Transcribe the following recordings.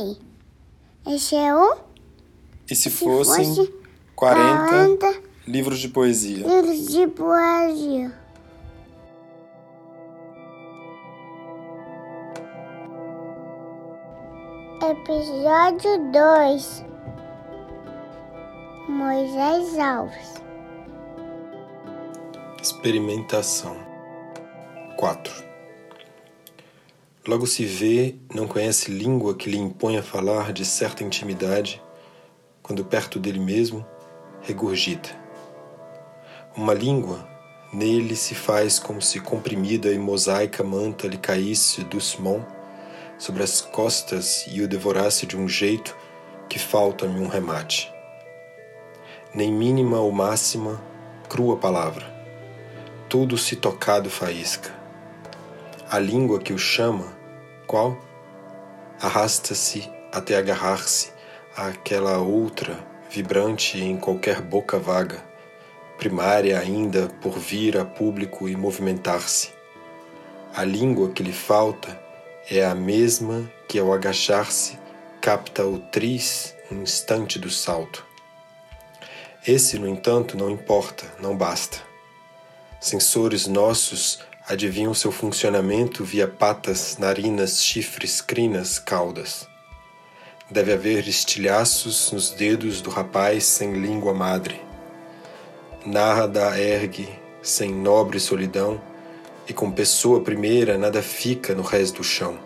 sei. Esse é o E se, se fossem fosse 40 40 livros de poesia? livros de poesia. Episódio 2 Moisés Alves Experimentação 4 Logo se vê, não conhece língua que lhe impõe a falar de certa intimidade, quando perto dele mesmo, regurgita. Uma língua, nele se faz como se comprimida e mosaica manta lhe caísse doucement sobre as costas e o devorasse de um jeito que falta-me um remate. Nem mínima ou máxima, crua palavra, tudo se tocado faísca. A língua que o chama, qual? Arrasta-se até agarrar-se àquela outra, vibrante em qualquer boca vaga, primária ainda por vir a público e movimentar-se. A língua que lhe falta é a mesma que ao agachar-se capta o tris um instante do salto. Esse, no entanto, não importa, não basta. Sensores nossos adivinham seu funcionamento via patas, narinas, chifres, crinas, caudas. Deve haver estilhaços nos dedos do rapaz sem língua madre. Narra da ergue, sem nobre solidão, e com pessoa primeira nada fica no resto do chão.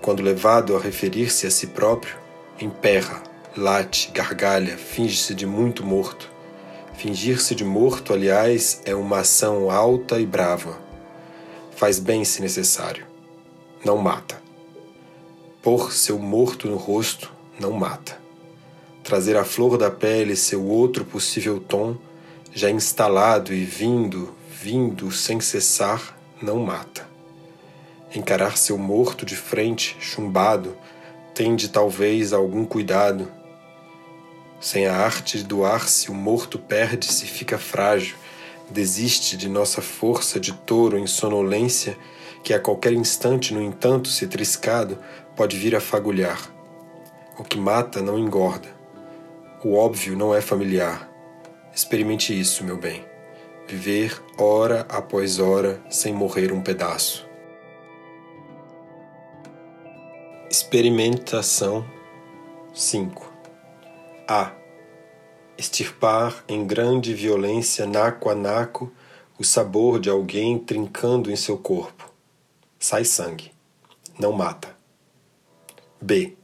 Quando levado a referir-se a si próprio, emperra, late, gargalha, finge-se de muito morto. Fingir-se de morto, aliás, é uma ação alta e brava. Faz bem se necessário. Não mata. Pôr seu morto no rosto não mata. Trazer à flor da pele seu outro possível tom, já instalado e vindo, vindo sem cessar, não mata. Encarar seu morto de frente, chumbado, tende talvez algum cuidado. Sem a arte de doar-se, o morto perde-se, fica frágil, desiste de nossa força de touro em sonolência, que a qualquer instante, no entanto, se triscado, pode vir a fagulhar. O que mata não engorda. O óbvio não é familiar. Experimente isso, meu bem viver hora após hora sem morrer um pedaço. Experimentação 5 A. Extirpar em grande violência, naco a naco, o sabor de alguém trincando em seu corpo. Sai sangue. Não mata. B.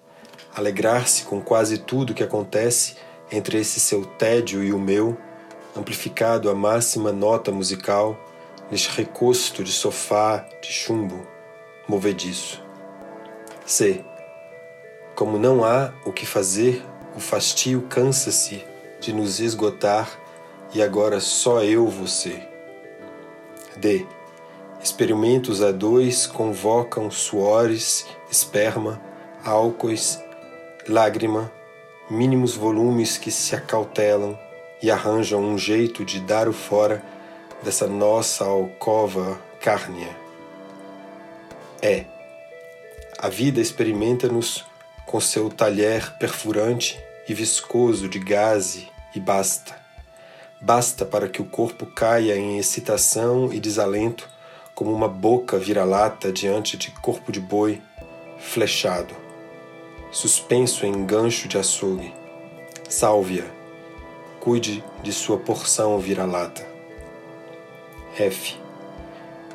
Alegrar-se com quase tudo que acontece entre esse seu tédio e o meu amplificado à máxima nota musical, neste recosto de sofá de chumbo movediço. C. Como não há o que fazer, o fastio cansa-se de nos esgotar e agora só eu você. D. Experimentos a dois convocam suores, esperma, álcoois, lágrima, mínimos volumes que se acautelam, e arranjam um jeito de dar o fora dessa nossa alcova cárnea. É. A vida experimenta-nos com seu talher perfurante e viscoso de gaze e basta. Basta para que o corpo caia em excitação e desalento como uma boca vira-lata diante de corpo de boi flechado, suspenso em gancho de açougue. Salve-a cuide de sua porção vira-lata. F.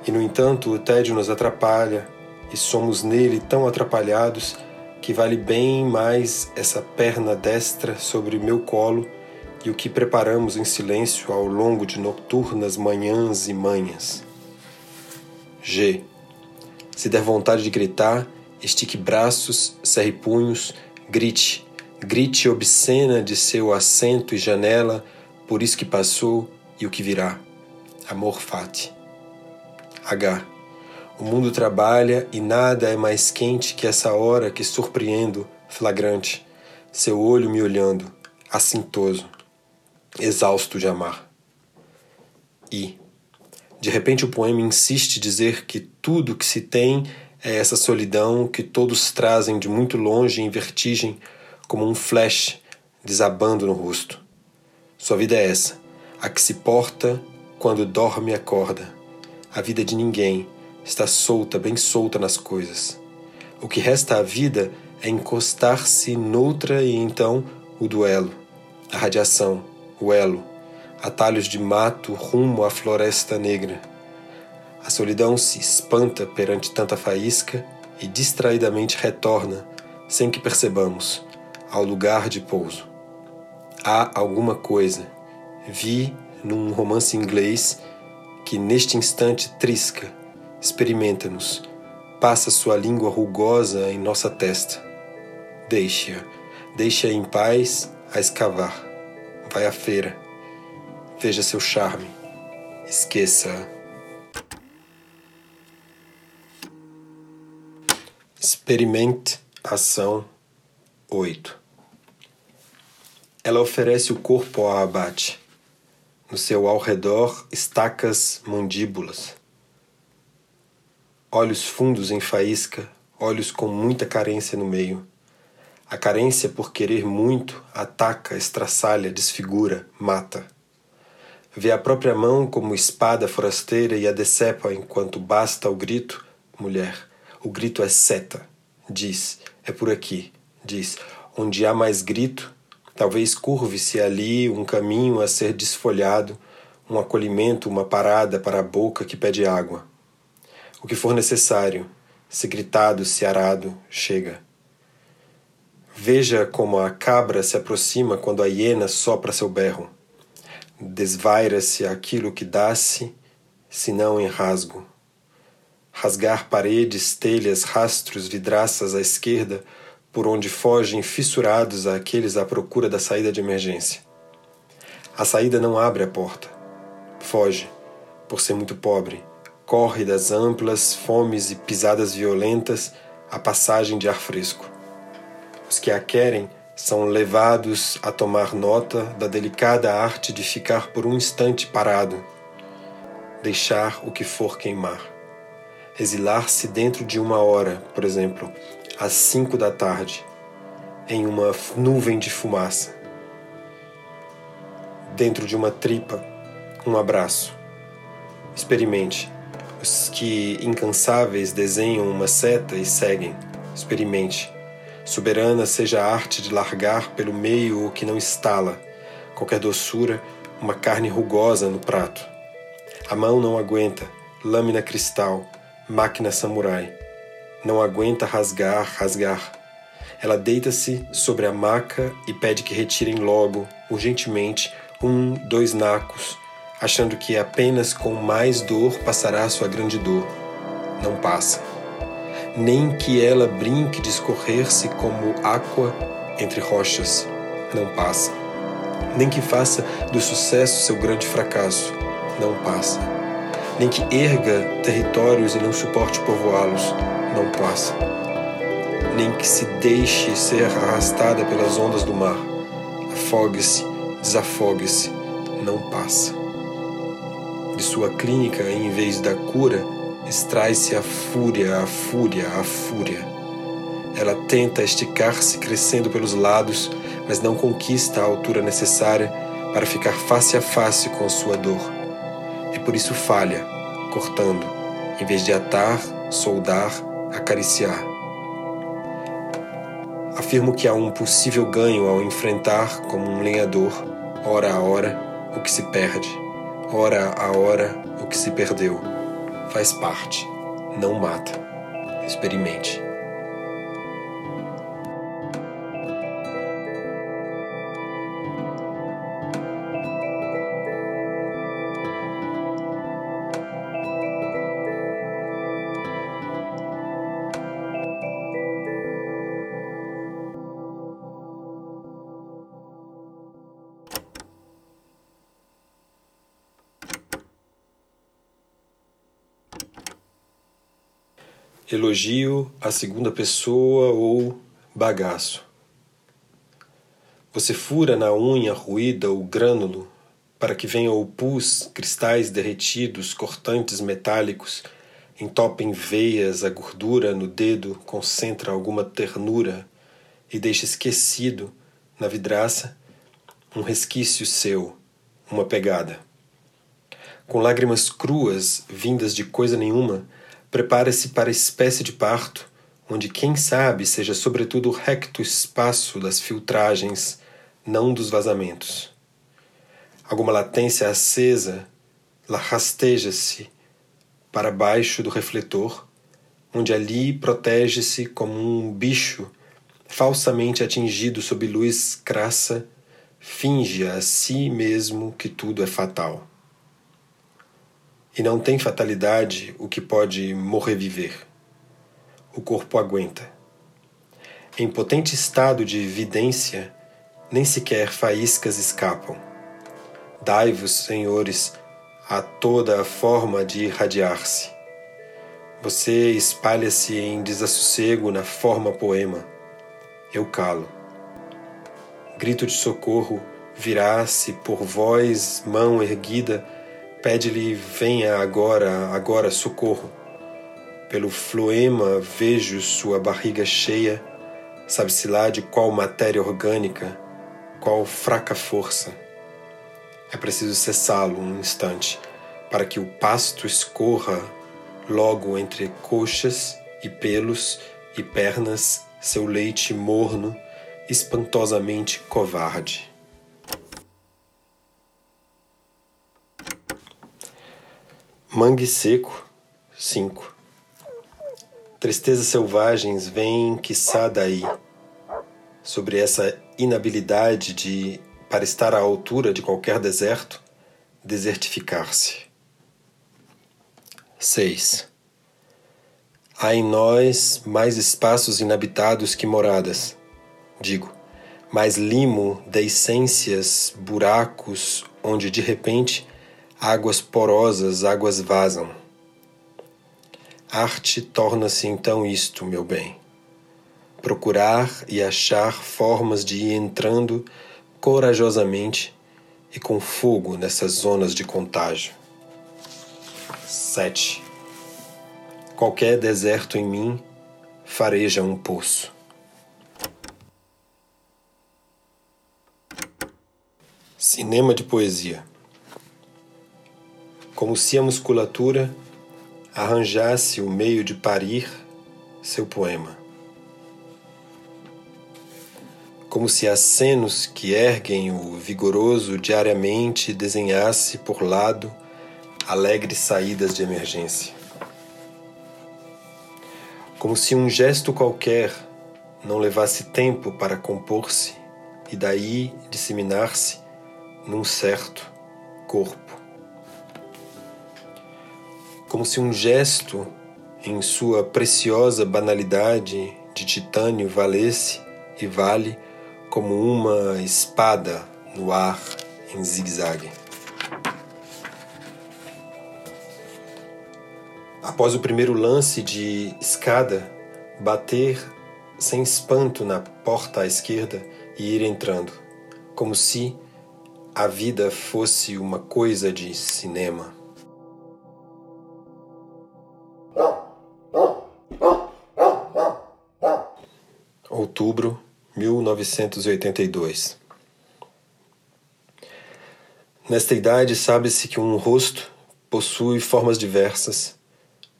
E no entanto o tédio nos atrapalha e somos nele tão atrapalhados que vale bem mais essa perna destra sobre meu colo e o que preparamos em silêncio ao longo de noturnas manhãs e manhas. G. Se der vontade de gritar, estique braços, cerre punhos, grite grite obscena de seu assento e janela, por isso que passou e o que virá. Amor fati. H. O mundo trabalha e nada é mais quente que essa hora que surpreendo, flagrante, seu olho me olhando, assintoso, exausto de amar. I. De repente o poema insiste dizer que tudo que se tem É essa solidão que todos trazem de muito longe em vertigem, como um flash desabando no rosto. Sua vida é essa, a que se porta quando dorme e acorda. A vida de ninguém está solta, bem solta nas coisas. O que resta à vida é encostar-se noutra e então o duelo, a radiação, o elo, atalhos de mato rumo à floresta negra. A solidão se espanta perante tanta faísca e distraidamente retorna, sem que percebamos, ao lugar de pouso. Há alguma coisa, vi num romance inglês, que neste instante trisca, experimenta-nos, passa sua língua rugosa em nossa testa. Deixe-a, deixe-a em paz a escavar. Vai à feira, veja seu charme, esqueça-a. Experimente ação 8. Ela oferece o corpo ao abate. No seu ao redor, estacas mandíbulas. Olhos fundos em faísca, olhos com muita carência no meio. A carência por querer muito ataca, estraçalha, desfigura, mata. Vê a própria mão como espada forasteira e a decepa enquanto basta o grito, mulher. O grito é seta. Diz, é por aqui. Diz, onde há mais grito, talvez curve-se ali um caminho a ser desfolhado, um acolhimento, uma parada para a boca que pede água. O que for necessário, se gritado, se arado, chega. Veja como a cabra se aproxima quando a hiena sopra seu berro. Desvaira-se aquilo que dá-se, senão em rasgo. Rasgar paredes, telhas, rastros, vidraças à esquerda, por onde fogem fissurados aqueles à procura da saída de emergência. A saída não abre a porta. Foge, por ser muito pobre. Corre das amplas fomes e pisadas violentas a passagem de ar fresco. Os que a querem são levados a tomar nota da delicada arte de ficar por um instante parado, deixar o que for queimar, exilar-se dentro de uma hora, por exemplo, às cinco da tarde, em uma nuvem de fumaça, dentro de uma tripa, um abraço. Experimente. Os que incansáveis desenham uma seta e seguem. Experimente Soberana seja a arte de largar pelo meio o que não estala, qualquer doçura, uma carne rugosa no prato. A mão não aguenta, lâmina cristal, máquina samurai. Não aguenta rasgar, rasgar. Ela deita-se sobre a maca e pede que retirem logo, urgentemente, um, dois nacos, achando que apenas com mais dor passará sua grande dor. Não passa nem que ela brinque de escorrer-se como água entre rochas, não passa. Nem que faça do sucesso seu grande fracasso, não passa. Nem que erga territórios e não suporte povoá-los, não passa. Nem que se deixe ser arrastada pelas ondas do mar, afogue-se, desafogue-se, não passa. De sua clínica, em vez da cura, extrai-se a fúria, a fúria, a fúria. Ela tenta esticar-se crescendo pelos lados, mas não conquista a altura necessária para ficar face a face com sua dor. E por isso falha, cortando, em vez de atar, soldar, acariciar. Afirmo que há um possível ganho ao enfrentar, como um lenhador, hora a hora, o que se perde, hora a hora, o que se perdeu faz parte, não mata. Experimente. Elogio à segunda pessoa ou bagaço. Você fura na unha ruída o grânulo para que venha o pus, cristais derretidos, cortantes metálicos, entope em veias a gordura no dedo, concentra alguma ternura e deixa esquecido na vidraça um resquício seu, uma pegada. Com lágrimas cruas, vindas de coisa nenhuma, prepara-se para a espécie de parto, onde quem sabe seja sobretudo o recto espaço das filtragens, não dos vazamentos. Alguma latência acesa rasteja-se para baixo do refletor, onde ali protege-se como um bicho falsamente atingido sob luz crassa, finge a si mesmo que tudo é fatal. E não tem fatalidade o que pode morrer viver. O corpo aguenta. Em potente estado de vidência, nem sequer faíscas escapam. Dai-vos, senhores, a toda a forma de irradiar-se. Você espalha-se em desassossego na forma poema. Eu calo. Grito de socorro virá-se por voz, mão erguida, pede-lhe venha agora, agora socorro. Pelo floema vejo sua barriga cheia, sabe-se lá de qual matéria orgânica, qual fraca força. É preciso cessá-lo um instante para que o pasto escorra logo entre coxas e pelos e pernas seu leite morno, espantosamente covarde. Mangue seco 5 Tristezas selvagens vêm quiçá daí, sobre essa inabilidade de para estar à altura de qualquer deserto, desertificar-se. 6. Há em nós mais espaços inabitados que moradas, digo, mais limo, deiscências, buracos, onde de repente águas porosas, águas vazam. Arte torna-se então isto, meu bem. Procurar e achar formas de ir entrando corajosamente e com fogo nessas zonas de contágio. 7. Qualquer deserto em mim fareja um poço. Cinema de poesia. Como se a musculatura arranjasse o meio de parir seu poema. como se acenos que erguem o vigoroso diariamente desenhasse por lado alegres saídas de emergência. Como se um gesto qualquer não levasse tempo para compor-se e daí disseminar-se num certo corpo. Como se um gesto, em sua preciosa banalidade de titânio, valesse e vale como uma espada no ar em zigue-zague. Após o primeiro lance de escada, bater sem espanto na porta à esquerda e ir entrando, como se a vida fosse uma coisa de cinema. Outubro 1982. Nesta idade, sabe-se que um rosto possui formas diversas,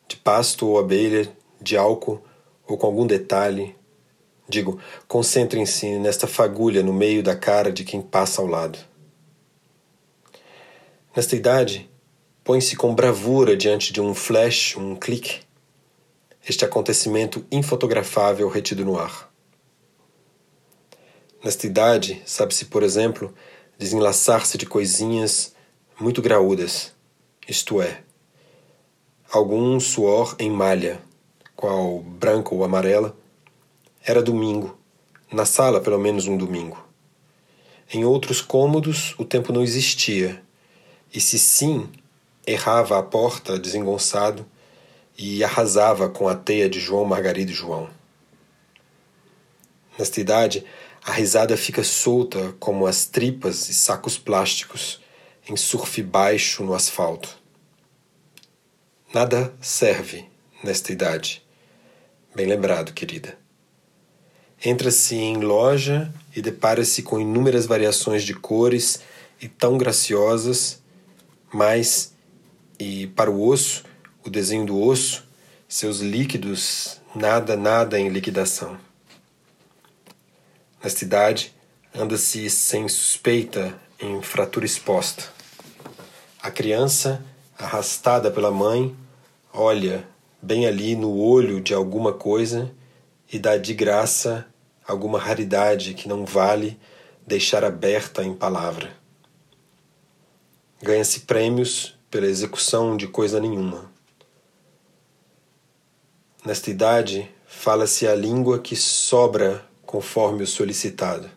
de pasto ou abelha, de álcool ou com algum detalhe. Digo, concentrem-se nesta fagulha no meio da cara de quem passa ao lado. Nesta idade, põe-se com bravura diante de um flash, um clique, este acontecimento infotografável retido no ar. Nesta idade, sabe-se, por exemplo, desenlaçar-se de coisinhas muito graúdas, isto é, algum suor em malha, qual branca ou amarela, era domingo, na sala pelo menos um domingo. Em outros cômodos o tempo não existia, e se sim, errava à porta desengonçado e arrasava com a teia de João, Margarida e João. Nesta idade, a risada fica solta como as tripas e sacos plásticos em surf baixo no asfalto. Nada serve nesta idade. Bem lembrado, querida. Entra-se em loja e depara-se com inúmeras variações de cores e tão graciosas, mas, e para o osso, o desenho do osso, seus líquidos, nada, nada em liquidação. Nesta idade, anda-se sem suspeita em fratura exposta. A criança, arrastada pela mãe, olha bem ali no olho de alguma coisa e dá de graça alguma raridade que não vale deixar aberta em palavra. Ganha-se prêmios pela execução de coisa nenhuma. Nesta idade, fala-se a língua que sobra conforme o solicitado.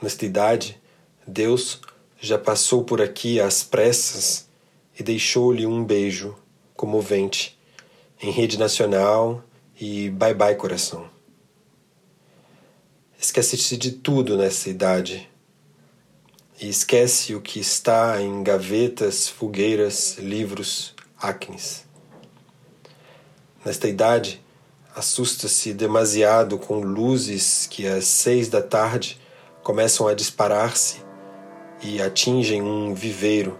Nesta idade, Deus já passou por aqui às pressas e deixou-lhe um beijo comovente em rede nacional e bye bye coração. Esquece-se de tudo nessa idade e esquece o que está em gavetas, fogueiras, livros, acnes. Nesta idade, assusta-se demasiado com luzes que às seis da tarde começam a disparar-se e atingem um viveiro,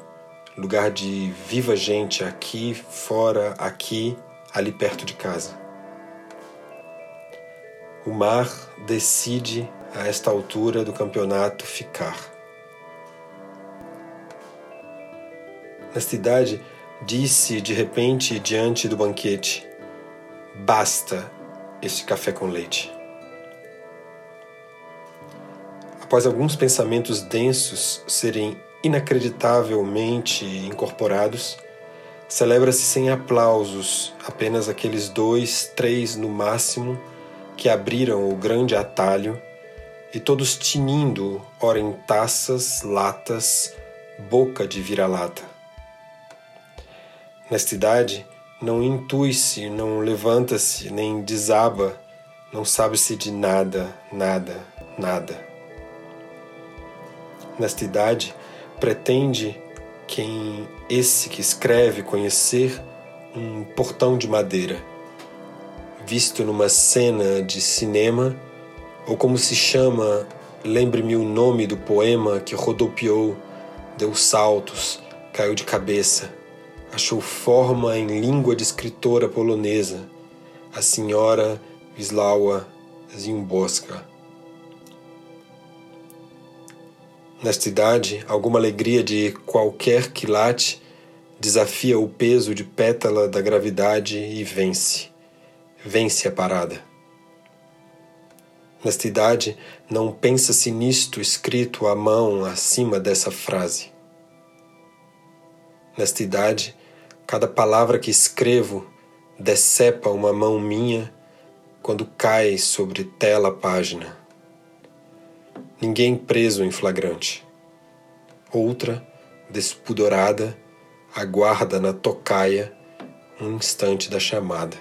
lugar de viva gente aqui, fora, aqui, ali perto de casa. O mar decide a esta altura do campeonato ficar. Nesta idade, disse de repente diante do banquete: Basta este café com leite. Após alguns pensamentos densos serem inacreditavelmente incorporados, celebra-se sem aplausos, apenas aqueles dois, três no máximo que abriram o grande atalho e todos tinindo, ora em taças, latas, boca de vira-lata. Nesta idade, não intui-se, não levanta-se, nem desaba, não sabe-se de nada, nada, nada. Nesta idade, pretende quem esse que escreve conhecer um portão de madeira visto numa cena de cinema, ou como se chama, lembre-me o nome do poema que rodopiou, deu saltos, caiu de cabeça, achou forma em língua de escritora polonesa, a senhora Wisława Zimborska. Nesta idade, alguma alegria de qualquer quilate desafia o peso de pétala da gravidade e vence vence a parada. Nesta idade, não pensa-se nisto escrito à mão acima dessa frase. Nesta idade, cada palavra que escrevo decepa uma mão minha quando cai sobre tela página. Ninguém preso em flagrante. Outra, despudorada, aguarda na tocaia um instante da chamada.